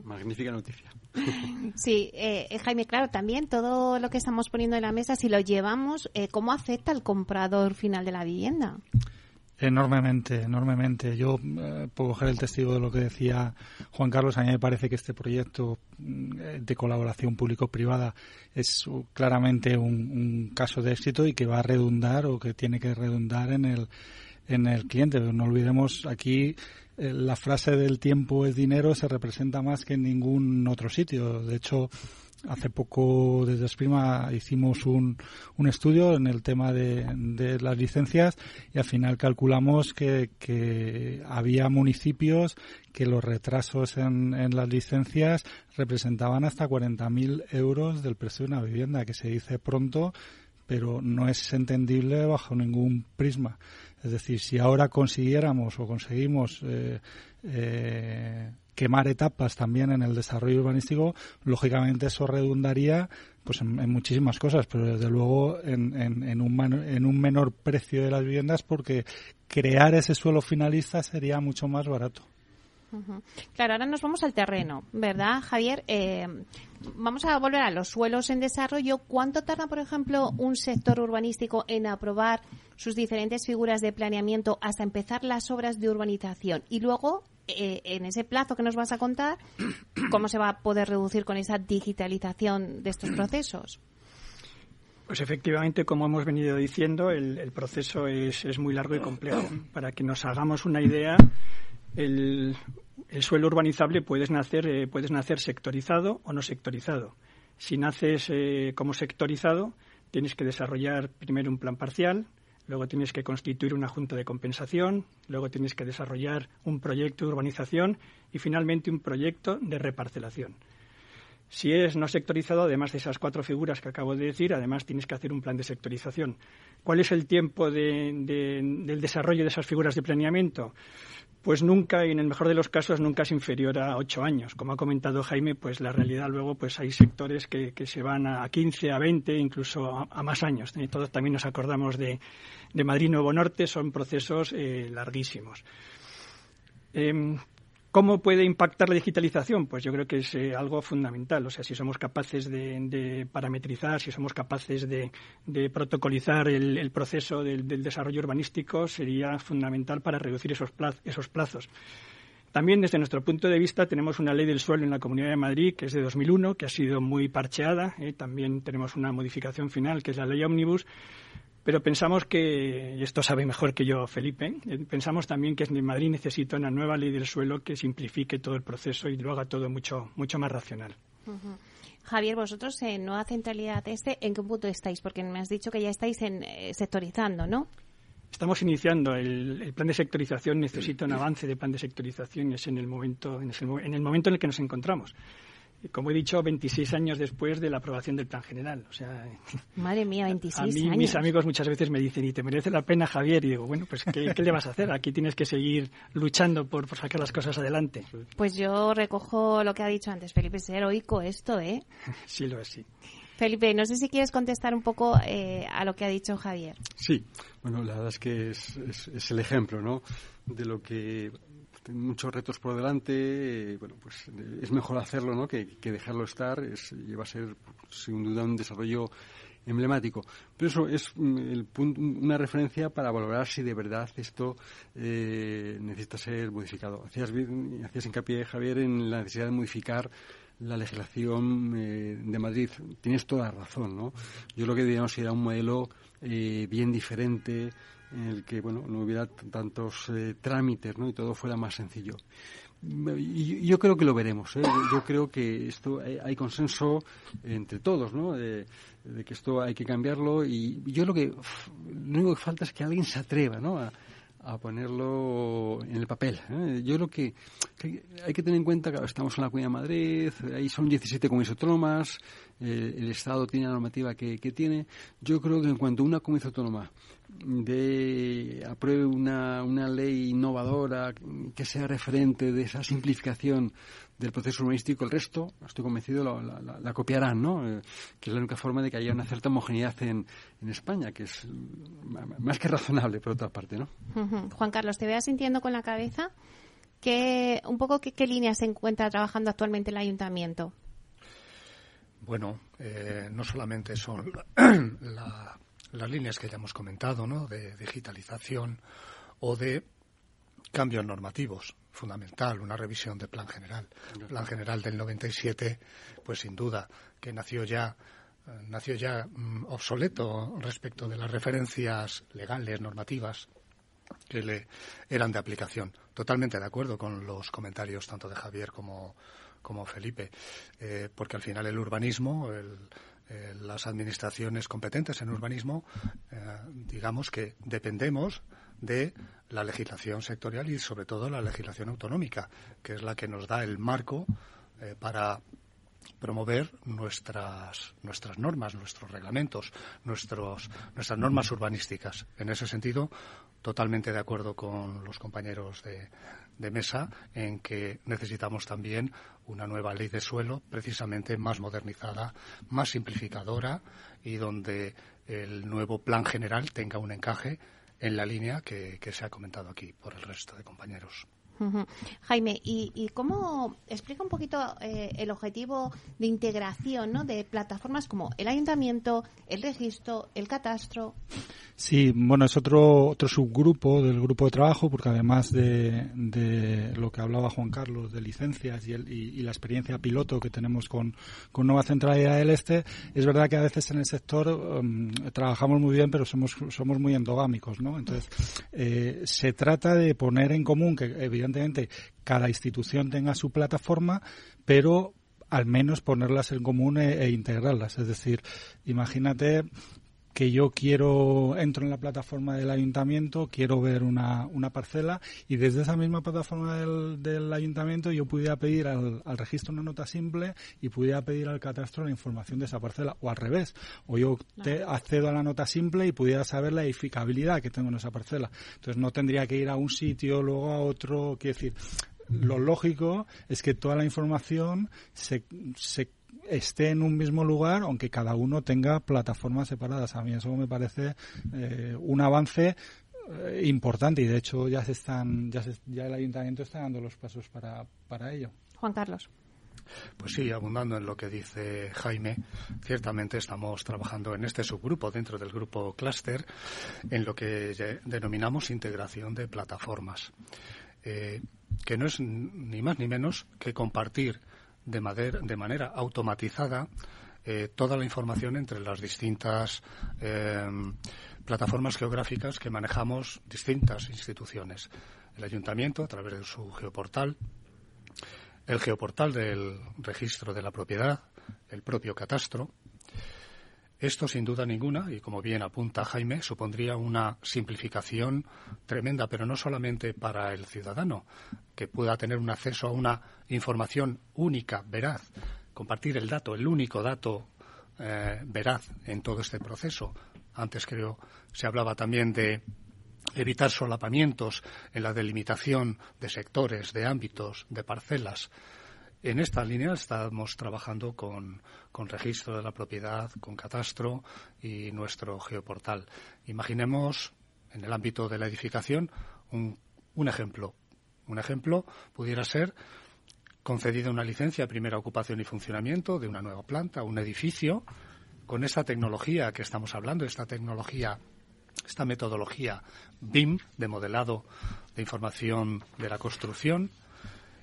Magnífica noticia. [laughs] Sí, eh, Jaime, claro, también todo lo que estamos poniendo en la mesa, si lo llevamos, eh, ¿cómo afecta al comprador final de la vivienda? Enormemente, enormemente. Yo eh, puedo coger el testigo de lo que decía Juan Carlos. A mí me parece que este proyecto mm, de colaboración público-privada es claramente un, caso de éxito y que va a redundar o que tiene que redundar en el, en el cliente. no olvidemos aquí eh, la frase del tiempo es dinero se representa más que en ningún otro sitio. De hecho, hace poco desde Esprima hicimos un, un estudio en el tema de, de, las licencias y al final calculamos que, que había municipios que los retrasos en, en las licencias representaban hasta 40.000 euros del precio de una vivienda, que se dice pronto, pero no es entendible bajo ningún prisma. Es decir, si ahora consiguiéramos o conseguimos eh, eh, quemar etapas también en el desarrollo urbanístico, lógicamente eso redundaría pues en, muchísimas cosas, pero desde luego en, un en un menor precio de las viviendas porque crear ese suelo finalista sería mucho más barato. Claro, ahora nos vamos al terreno, ¿verdad, Javier? Eh, vamos a volver a los suelos en desarrollo. ¿Cuánto tarda, por ejemplo, un sector urbanístico en aprobar sus diferentes figuras de planeamiento hasta empezar las obras de urbanización? Y luego, eh, en ese plazo que nos vas a contar, ¿cómo se va a poder reducir con esa digitalización de estos [clears throat] procesos? Pues efectivamente, como hemos venido diciendo, el, proceso es, es, muy largo y complejo. Para que nos hagamos una idea, el, suelo urbanizable puedes nacer, eh, puedes nacer sectorizado o no sectorizado. Si naces eh, como sectorizado, tienes que desarrollar primero un plan parcial, luego tienes que constituir una junta de compensación, luego tienes que desarrollar un proyecto de urbanización y finalmente un proyecto de reparcelación. Si es no sectorizado, además de esas cuatro figuras que acabo de decir, además tienes que hacer un plan de sectorización. ¿Cuál es el tiempo del desarrollo de esas figuras de planeamiento? Pues nunca, y en el mejor de los casos, nunca es inferior a ocho años. Como ha comentado Jaime, pues la realidad luego pues hay sectores que, se van a 15, a 20, incluso a, más años. Y todos también nos acordamos de, Madrid Nuevo Norte, son procesos eh, larguísimos. Em, ¿Cómo puede impactar la digitalización? Pues yo creo que es eh, algo fundamental. O sea, si somos capaces de, parametrizar, si somos capaces de, protocolizar el, proceso del, desarrollo urbanístico, sería fundamental para reducir esos, plazos. También desde nuestro punto de vista tenemos una ley del suelo en la Comunidad de Madrid que es de 2001, que ha sido muy parcheada. ¿eh? También tenemos una modificación final que es la ley Omnibus, pero pensamos que, y esto sabe mejor que yo Felipe, eh, pensamos también que Madrid necesita una nueva ley del suelo que simplifique todo el proceso y lo haga todo mucho, mucho más racional. Javier, vosotros en Nueva Centralidad Este, ¿en qué punto estáis? Porque me has dicho que ya estáis en, eh, sectorizando, ¿no? Estamos iniciando. El, plan de sectorización necesita un [clears throat] avance de plan de sectorización y es en el momento en el momento en el que nos encontramos como he dicho, 26 años después de la aprobación del plan general. O sea, [laughs] Madre mía, 26 a mí, Mis amigos muchas veces me dicen, ¿y te merece la pena, Javier? Y digo, bueno, pues ¿qué, le vas a hacer? Aquí tienes que seguir luchando por, sacar las cosas adelante. Pues yo recojo lo que ha dicho antes Felipe, es heroico esto, ¿eh? [laughs] sí, lo es, sí. Felipe, no sé si quieres contestar un poco eh, a lo que ha dicho Javier. Sí, bueno, la verdad es que es, es el ejemplo, ¿no? De lo que muchos retos por delante, eh, bueno, pues es mejor hacerlo, ¿no? Que, dejarlo estar, es, lleva a ser sin duda un desarrollo emblemático. Pero eso es mm, el una referencia para valorar si de verdad esto eh, necesita ser modificado. Hacías, hacías hincapié, Javier, en la necesidad de modificar la legislación eh, de Madrid. Tienes toda la razón, ¿no? Yo lo que diríamos era un modelo bien diferente, en el que bueno no hubiera tantos eh, trámites ¿no? y todo fuera más sencillo. Y yo creo que lo veremos. ¿eh? Yo creo que esto hay, consenso entre todos, ¿no? De, que esto hay que cambiarlo y yo lo que lo único que falta es que alguien se atreva, ¿no? A, ponerlo en el papel. ¿eh? Yo lo que, hay que tener en cuenta que estamos en la Comunidad de Madrid, ahí son 17 comunidades autónomas, eh, el Estado tiene la normativa que, que, tiene. Yo creo que en cuanto una comunidad autónoma de, apruebe una, una ley innovadora que sea referente de esa simplificación del proceso urbanístico, el resto, estoy convencido, la, la, copiarán, ¿no? Eh, que es la única forma de que haya una cierta homogeneidad en, en España, que es más que razonable, por otra parte, ¿no? Juan Carlos, te veas sintiendo con la cabeza que un poco qué, qué línea se encuentra trabajando actualmente el ayuntamiento. Bueno, eh, no solamente son [clears throat] la, las líneas que ya hemos comentado, ¿no? De digitalización o de cambios normativos, fundamental, una revisión del plan general. El plan general del 97, pues sin duda, que nació ya eh, nació ya mm, obsoleto respecto de las referencias legales, normativas que le eran de aplicación. Totalmente de acuerdo con los comentarios tanto de Javier como, como Felipe, eh, porque al final el urbanismo, el, eh, las administraciones competentes en urbanismo, eh, digamos que dependemos de la legislación sectorial y sobre todo la legislación autonómica, que es la que nos da el marco eh, para promover nuestras nuestras normas, nuestros reglamentos, nuestros, nuestras normas urbanísticas. En ese sentido, totalmente de acuerdo con los compañeros de, de mesa en que necesitamos también una nueva ley de suelo, precisamente más modernizada, más simplificadora y donde el nuevo plan general tenga un encaje en la línea que, se ha comentado aquí por el resto de compañeros. Jaime, ¿y, cómo explica un poquito eh, el objetivo de integración ¿no? de plataformas como el ayuntamiento, el registro, el catastro? Sí, bueno, es otro, otro subgrupo del grupo de trabajo, porque además de, de lo que hablaba Juan Carlos de licencias y, el, y, la experiencia piloto que tenemos con, con, Nueva Centralidad del Este, es verdad que a veces en el sector um, trabajamos muy bien, pero somos, somos muy endogámicos, ¿no? Entonces, eh, se trata de poner en común que, evidentemente, cada institución tenga su plataforma, pero al menos ponerlas en común e, e integrarlas. Es decir, imagínate que yo quiero, entro en la plataforma del ayuntamiento, quiero ver una, una parcela y desde esa misma plataforma del, del ayuntamiento yo pudiera pedir al, al, registro una nota simple y pudiera pedir al catastro la información de esa parcela o al revés. O yo te accedo a la nota simple y pudiera saber la edificabilidad que tengo en esa parcela. Entonces no tendría que ir a un sitio, luego a otro. Quiero decir, lo lógico es que toda la información se, se esté en un mismo lugar, aunque cada uno tenga plataformas separadas. A mí eso me parece eh, un avance eh, importante y de hecho ya se están ya, ya el ayuntamiento está dando los pasos para, para ello. Juan Carlos. Pues sí, abundando en lo que dice Jaime, ciertamente estamos trabajando en este subgrupo, dentro del grupo Cluster, en lo que denominamos integración de plataformas, eh, que no es ni más ni menos que compartir de, manera automatizada eh, toda la información entre las distintas eh, plataformas geográficas que manejamos distintas instituciones. El ayuntamiento, a través de su geoportal, el geoportal del registro de la propiedad, el propio catastro. Esto, sin duda ninguna, y como bien apunta Jaime, supondría una simplificación tremenda, pero no solamente para el ciudadano, que pueda tener un acceso a una información única, veraz, compartir el dato, el único dato eh, veraz en todo este proceso. Antes creo se hablaba también de evitar solapamientos en la delimitación de sectores, de ámbitos, de parcelas. En esta línea estamos trabajando con, registro de la propiedad, con catastro y nuestro geoportal. Imaginemos en el ámbito de la edificación un, un ejemplo. Un ejemplo pudiera ser concedida una licencia primera ocupación y funcionamiento de una nueva planta, un edificio, con esta tecnología que estamos hablando, esta tecnología, esta metodología BIM de modelado de información de la construcción,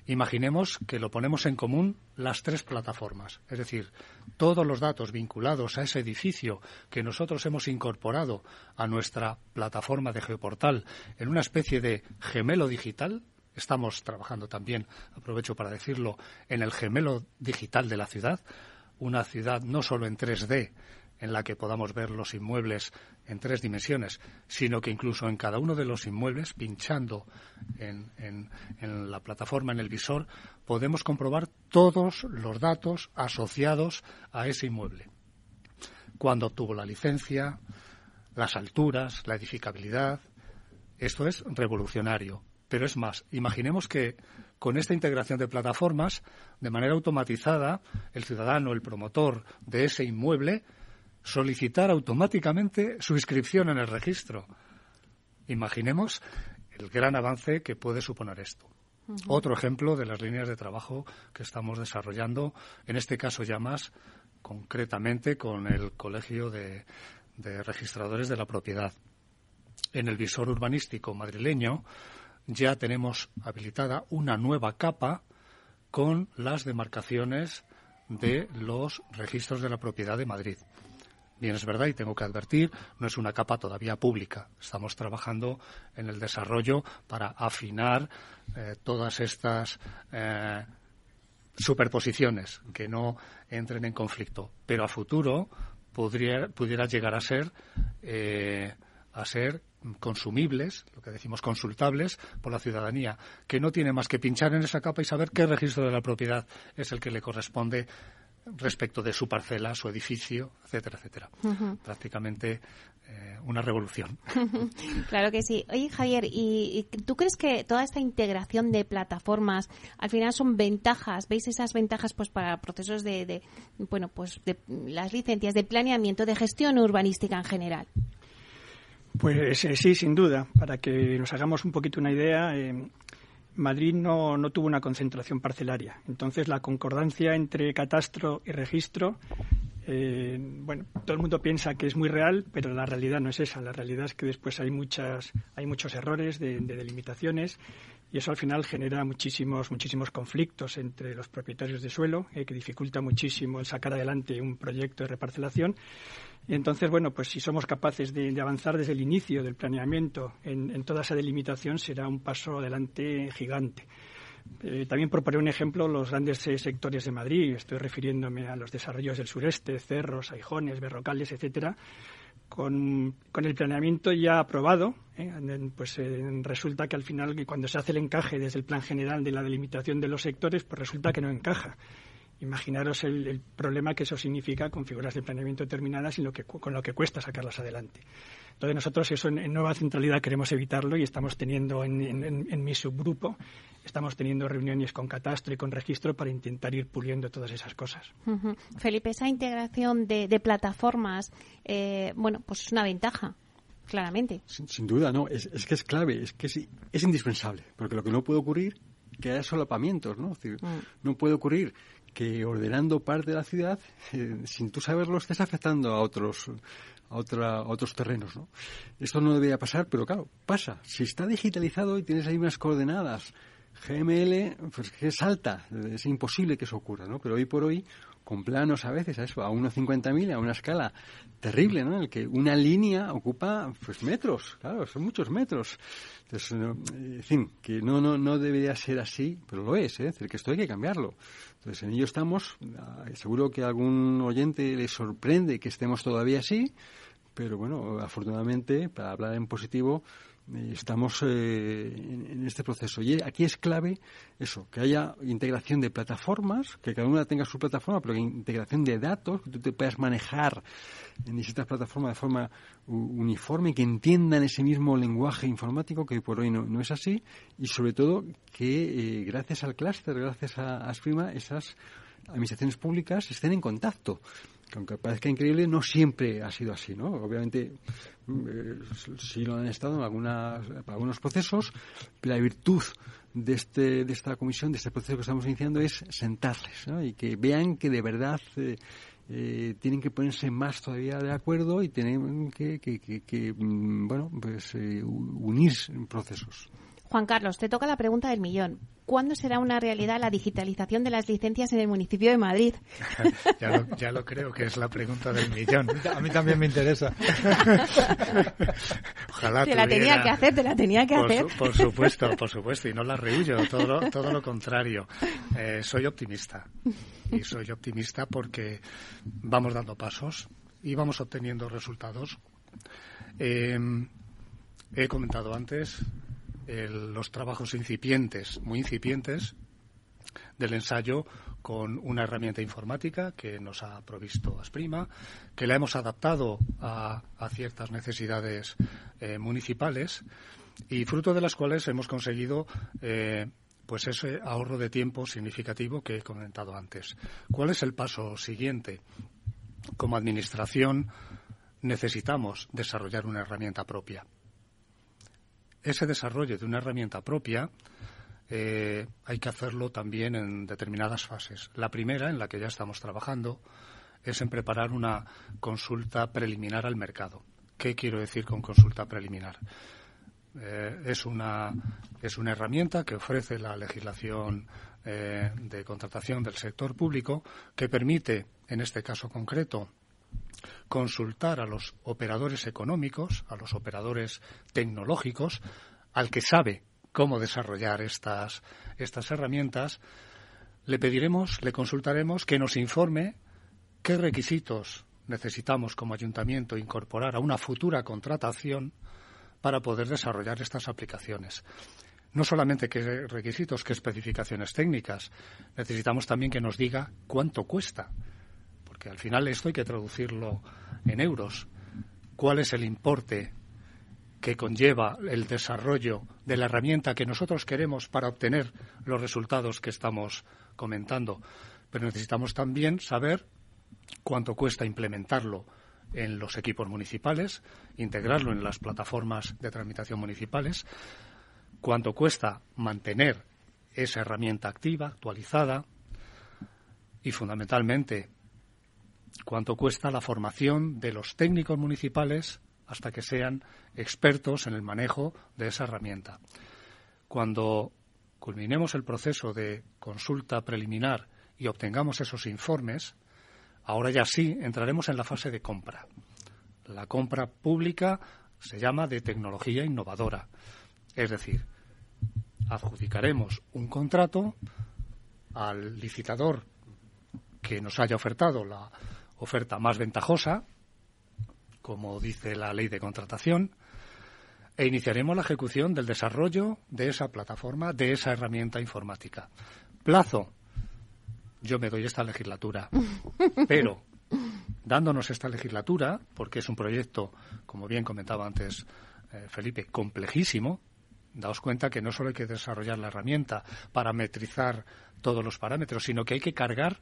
Imaginemos que lo ponemos en común las tres plataformas, es decir, todos los datos vinculados a ese edificio que nosotros hemos incorporado a nuestra plataforma de Geoportal en una especie de gemelo digital. Estamos trabajando también, aprovecho para decirlo, en el gemelo digital de la ciudad, una ciudad no solo en 3D, en la que podamos ver los inmuebles en tres dimensiones, sino que incluso en cada uno de los inmuebles, pinchando en, en, la plataforma, en el visor, podemos comprobar todos los datos asociados a ese inmueble. Cuándo obtuvo la licencia, las alturas, la edificabilidad. Esto es revolucionario. Pero es más, imaginemos que con esta integración de plataformas, de manera automatizada, el ciudadano, el promotor de ese inmueble, solicitar automáticamente su inscripción en el registro. Imaginemos el gran avance que puede suponer esto. Otro ejemplo de las líneas de trabajo que estamos desarrollando, en este caso ya más concretamente con el Colegio de, de Registradores de la Propiedad. En el visor urbanístico madrileño ya tenemos habilitada una nueva capa con las demarcaciones de los registros de la propiedad de Madrid. Bien, es verdad y tengo que advertir, no es una capa todavía pública. Estamos trabajando en el desarrollo para afinar eh, todas estas eh, superposiciones que no entren en conflicto. Pero a futuro pudiera llegar a ser eh, a ser consumibles, lo que decimos consultables, por la ciudadanía, que no tiene más que pinchar en esa capa y saber qué registro de la propiedad es el que le corresponde respecto de su parcela, su edificio, etcétera, etcétera. Prácticamente eh, una revolución. claro que sí. Oye, Javier, ¿y, tú crees que toda esta integración de plataformas al final son ventajas? ¿Veis esas ventajas pues para procesos de, bueno, pues de las licencias de planeamiento, de gestión urbanística en general? Pues eh, sí, sin duda. Para que nos hagamos un poquito una idea, eh, Madrid no, no, tuvo una concentración parcelaria. Entonces, la concordancia entre catastro y registro, eh, bueno, todo el mundo piensa que es muy real, pero la realidad no es esa. La realidad es que después hay, muchas, hay muchos errores de, delimitaciones y eso al final genera muchísimos, muchísimos conflictos entre los propietarios de suelo, eh, que dificulta muchísimo el sacar adelante un proyecto de reparcelación. Entonces, bueno, pues si somos capaces de, avanzar desde el inicio del planeamiento en, toda esa delimitación, será un paso adelante gigante. Eh, también por poner un ejemplo, los grandes eh, sectores de Madrid, estoy refiriéndome a los desarrollos del sureste, cerros, aijones, berrocales, etcétera, con, el planeamiento ya aprobado, eh, pues resulta que al final, cuando se hace el encaje desde el plan general de la delimitación de los sectores, pues resulta que no encaja. Imaginaros el, problema que eso significa con figuras de planeamiento determinadas y lo que, con lo que cuesta sacarlas adelante. Entonces nosotros eso en, Nueva Centralidad queremos evitarlo y estamos teniendo en, mi subgrupo, estamos teniendo reuniones con catastro y con registro para intentar ir puliendo todas esas cosas. Felipe, esa integración de, plataformas, eh, bueno, pues es una ventaja claramente. Sin, duda, no, es, que es clave, es que es, es, indispensable, porque lo que no puede ocurrir que haya solapamientos, ¿no? Mm. No puede ocurrir que ordenando parte de la ciudad, eh, sin tú saberlo, estés afectando a otros a, otra, otros terrenos. ¿no? Esto no debería pasar, pero claro, pasa. Si está digitalizado y tienes ahí unas coordenadas GML, pues que salta, es imposible que eso ocurra, ¿no? Pero hoy por hoy con planos a veces a eso, a 1,50.000, a una escala terrible, ¿no? En el que una línea ocupa pues metros, claro, son muchos metros. En fin, que no, no, no debería ser así, pero lo es, ¿eh? es decir, que esto hay que cambiarlo. Entonces, en ello estamos, ah, seguro que a algún oyente le sorprende que estemos todavía así, pero bueno, afortunadamente, para hablar en positivo, estamos eh, en, este proceso. Y aquí es clave eso, que haya integración de plataformas, que cada una tenga su plataforma, pero que integración de datos, que tú te puedas manejar en distintas plataformas de forma uniforme, que entiendan ese mismo lenguaje informático, que por hoy no, es así, y sobre todo que eh, gracias al clúster, gracias a Asprima, esas administraciones públicas estén en contacto aunque parezca increíble, no siempre ha sido así, ¿no? Obviamente eh, sí lo han estado en algunas, algunos procesos, la virtud de, este, de esta comisión, de este proceso que estamos iniciando, es sentarles ¿no? y que vean que de verdad eh, eh, tienen que ponerse más todavía de acuerdo y tienen que, que, que, mm, bueno, pues unir procesos. Juan Carlos, te toca la pregunta del millón. ¿Cuándo será una realidad la digitalización de las licencias en el municipio de Madrid? [laughs] ya, lo, creo que es la pregunta del millón. A mí también me interesa. [laughs] Ojalá te la tenía que hacer, te la tenía que hacer. por supuesto, por supuesto, y no la rehuyo, todo lo, todo lo contrario. Eh, soy optimista. Y soy optimista porque vamos dando pasos y vamos obteniendo resultados. Eh, he comentado antes los trabajos incipientes, muy incipientes, del ensayo con una herramienta informática que nos ha provisto Asprima, que la hemos adaptado a, ciertas necesidades eh, municipales y fruto de las cuales hemos conseguido eh, pues ese ahorro de tiempo significativo que he comentado antes. ¿Cuál es el paso siguiente? Como administración necesitamos desarrollar una herramienta propia ese desarrollo de una herramienta propia eh, hay que hacerlo también en determinadas fases. La primera, en la que ya estamos trabajando, es en preparar una consulta preliminar al mercado. ¿Qué quiero decir con consulta preliminar? Eh, es, una, es una herramienta que ofrece la legislación eh, de contratación del sector público que permite, en este caso concreto, consultar a los operadores económicos, a los operadores tecnológicos, al que sabe cómo desarrollar estas, estas herramientas, le pediremos, le consultaremos que nos informe qué requisitos necesitamos como ayuntamiento incorporar a una futura contratación para poder desarrollar estas aplicaciones. No solamente qué requisitos, qué especificaciones técnicas, necesitamos también que nos diga cuánto cuesta que al final esto hay que traducirlo en euros. ¿Cuál es el importe que conlleva el desarrollo de la herramienta que nosotros queremos para obtener los resultados que estamos comentando? Pero necesitamos también saber cuánto cuesta implementarlo en los equipos municipales, integrarlo en las plataformas de tramitación municipales, cuánto cuesta mantener esa herramienta activa, actualizada y fundamentalmente cuánto cuesta la formación de los técnicos municipales hasta que sean expertos en el manejo de esa herramienta. Cuando culminemos el proceso de consulta preliminar y obtengamos esos informes, ahora ya sí entraremos en la fase de compra. La compra pública se llama de tecnología innovadora. Es decir, adjudicaremos un contrato al licitador que nos haya ofertado la, oferta más ventajosa, como dice la ley de contratación, e iniciaremos la ejecución del desarrollo de esa plataforma, de esa herramienta informática. Plazo. Yo me doy esta legislatura, [laughs] pero dándonos esta legislatura, porque es un proyecto, como bien comentaba antes eh, Felipe, complejísimo, daos cuenta que no solo hay que desarrollar la herramienta, para metrizar todos los parámetros, sino que hay que cargar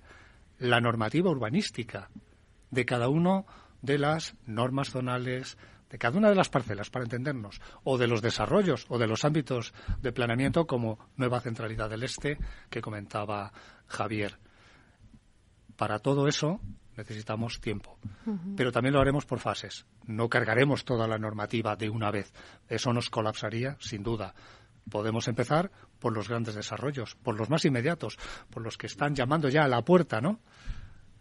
la normativa urbanística de cada uno de las normas zonales, de cada una de las parcelas, para entendernos, o de los desarrollos o de los ámbitos de planeamiento como Nueva Centralidad del Este, que comentaba Javier. Para todo eso necesitamos tiempo, pero también lo haremos por fases. No cargaremos toda la normativa de una vez. Eso nos colapsaría, sin duda. Podemos empezar por los grandes desarrollos, por los más inmediatos, por los que están llamando ya a la puerta, ¿no?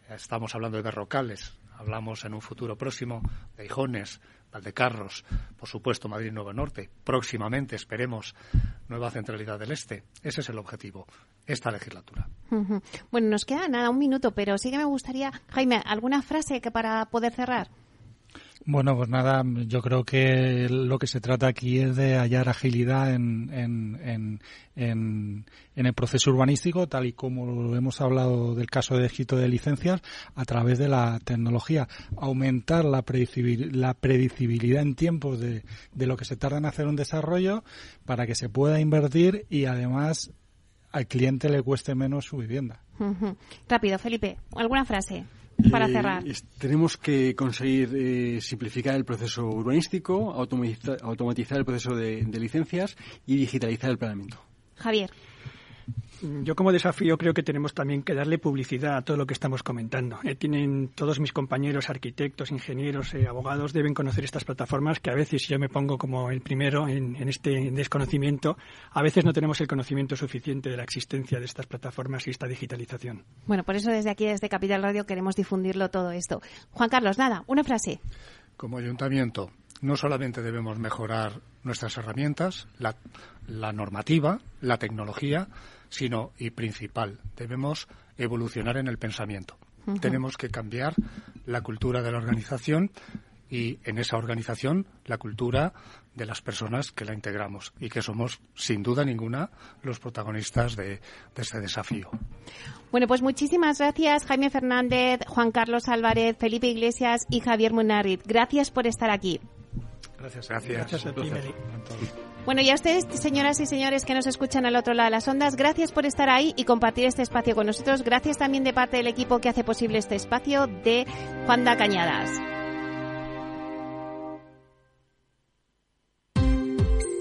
Estamos hablando de Berrocales, hablamos en un futuro próximo de Ijones, Valdecarros, por supuesto Madrid Nuevo Norte. Próximamente, esperemos, nueva centralidad del Este. Ese es el objetivo, esta legislatura. Bueno, nos queda nada, un minuto, pero sí que me gustaría, Jaime, ¿alguna frase que para poder cerrar? Bueno, pues nada, yo creo que lo que se trata aquí es de hallar agilidad en, el proceso urbanístico, tal y como hemos hablado del caso de éxito de licencias, a través de la tecnología. Aumentar la, la predecibilidad en tiempos de, de lo que se tarda en hacer un desarrollo para que se pueda invertir y además al cliente le cueste menos su vivienda. Rápido, Felipe, ¿alguna frase? Para cerrar. tenemos que conseguir eh, simplificar el proceso urbanístico, automatizar, el proceso de licencias y digitalizar el planeamiento. Javier. Yo como desafío creo que tenemos también que darle publicidad a todo lo que estamos comentando. Eh, tienen todos mis compañeros, arquitectos, ingenieros, eh, abogados, deben conocer estas plataformas que a veces yo me pongo como el primero en, este desconocimiento. A veces no tenemos el conocimiento suficiente de la existencia de estas plataformas y esta digitalización. Bueno, por eso desde aquí, desde Capital Radio, queremos difundirlo todo esto. Juan Carlos, nada, una frase. Como ayuntamiento, no solamente debemos mejorar nuestras herramientas, la normativa, la tecnología, sino, y principal, debemos evolucionar en el pensamiento. Tenemos que cambiar la cultura de la organización y en esa organización la cultura de las personas que la integramos y que somos, sin duda ninguna, los protagonistas de, este desafío. Bueno, pues muchísimas gracias Jaime Fernández, Juan Carlos Álvarez, Felipe Iglesias y Javier Munarit. Gracias por estar aquí. Gracias, gracias. a ti, bueno, y a ustedes, señoras y señores que nos escuchan al otro lado de las ondas, gracias por estar ahí y compartir este espacio con nosotros. Gracias también de parte del equipo que hace posible este espacio de Juanda Cañadas.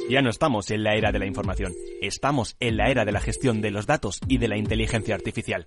Ya no estamos en la era de la información, estamos en la era de la gestión de los datos y de la inteligencia artificial.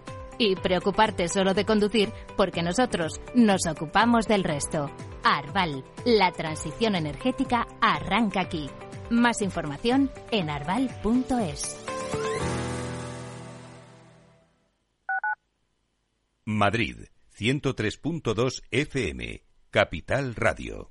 y preocuparte solo de conducir porque nosotros nos ocupamos del resto. Arval, la transición energética arranca aquí. Más información en arval.es. Madrid, 103.2 FM, Capital Radio.